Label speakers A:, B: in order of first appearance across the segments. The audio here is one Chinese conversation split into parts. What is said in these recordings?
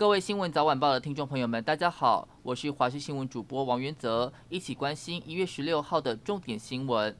A: 各位新闻早晚报的听众朋友们，大家好，我是华视新闻主播王元泽，一起关心一月十六号的重点新闻。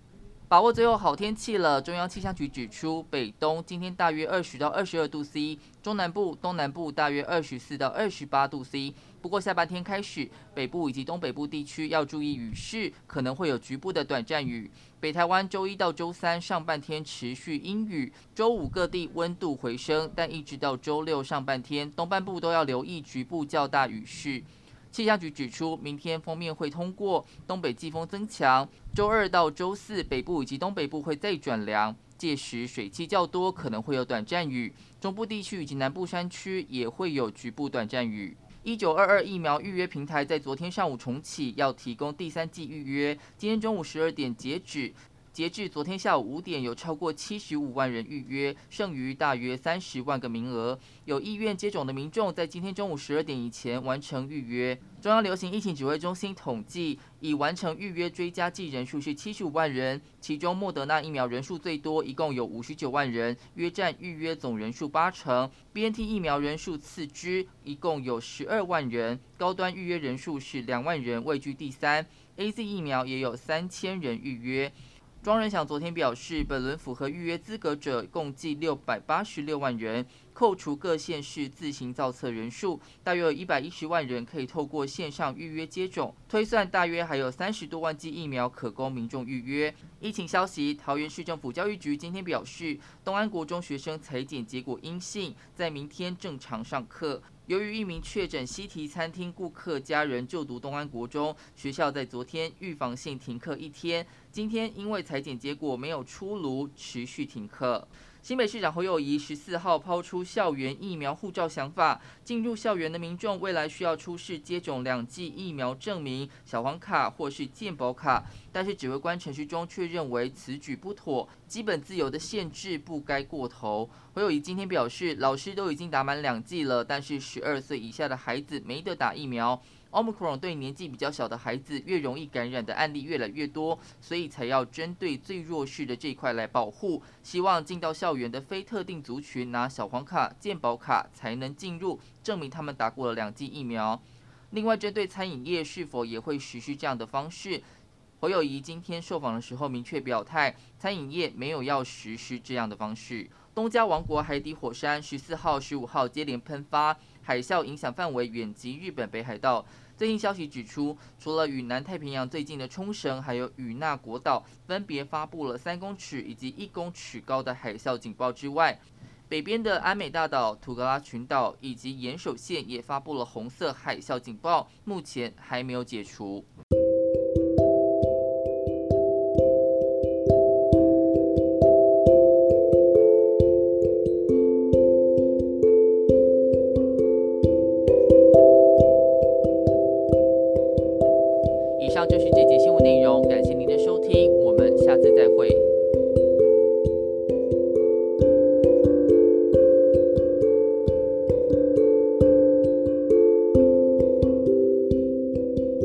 A: 把握最后好天气了。中央气象局指出，北东今天大约二十到二十二度 C，中南部、东南部大约二十四到二十八度 C。不过下半天开始，北部以及东北部地区要注意雨势，可能会有局部的短暂雨。北台湾周一到周三上半天持续阴雨，周五各地温度回升，但一直到周六上半天，东半部都要留意局部较大雨势。气象局指出，明天封面会通过，东北季风增强。周二到周四，北部以及东北部会再转凉，届时水汽较多，可能会有短暂雨。中部地区以及南部山区也会有局部短暂雨。一九二二疫苗预约平台在昨天上午重启，要提供第三季预约。今天中午十二点截止。截至昨天下午五点，有超过七十五万人预约，剩余大约三十万个名额。有意愿接种的民众，在今天中午十二点以前完成预约。中央流行疫情指挥中心统计，已完成预约追加剂人数是七十五万人，其中莫德纳疫苗人数最多，一共有五十九万人，约占预约总人数八成。BNT 疫苗人数次之，一共有十二万人，高端预约人数是两万人，位居第三。AZ 疫苗也有三千人预约。庄人祥昨天表示，本轮符合预约资格者共计六百八十六万人，扣除各县市自行造册人数，大约有一百一十万人可以透过线上预约接种。推算大约还有三十多万剂疫苗可供民众预约。疫情消息，桃园市政府教育局今天表示，东安国中学生采检结果阴性，在明天正常上课。由于一名确诊西提餐厅顾客家人就读东安国中，学校在昨天预防性停课一天。今天因为裁剪结果没有出炉，持续停课。新北市长侯友谊十四号抛出校园疫苗护照想法，进入校园的民众未来需要出示接种两剂疫苗证明、小黄卡或是健保卡。但是指挥官陈时中却认为此举不妥，基本自由的限制不该过头。侯友谊今天表示，老师都已经打满两剂了，但是十二岁以下的孩子没得打疫苗。Omicron 对年纪比较小的孩子越容易感染的案例越来越多，所以才要针对最弱势的这一块来保护。希望进到校园的非特定族群拿小黄卡、健保卡才能进入，证明他们打过了两剂疫苗。另外，针对餐饮业是否也会实施这样的方式，侯友谊今天受访的时候明确表态，餐饮业没有要实施这样的方式。东加王国海底火山十四号、十五号接连喷发。海啸影响范围远及日本北海道。最新消息指出，除了与南太平洋最近的冲绳，还有与那国岛分别发布了三公尺以及一公尺高的海啸警报之外，北边的安美大岛、土格拉群岛以及岩手县也发布了红色海啸警报，目前还没有解除。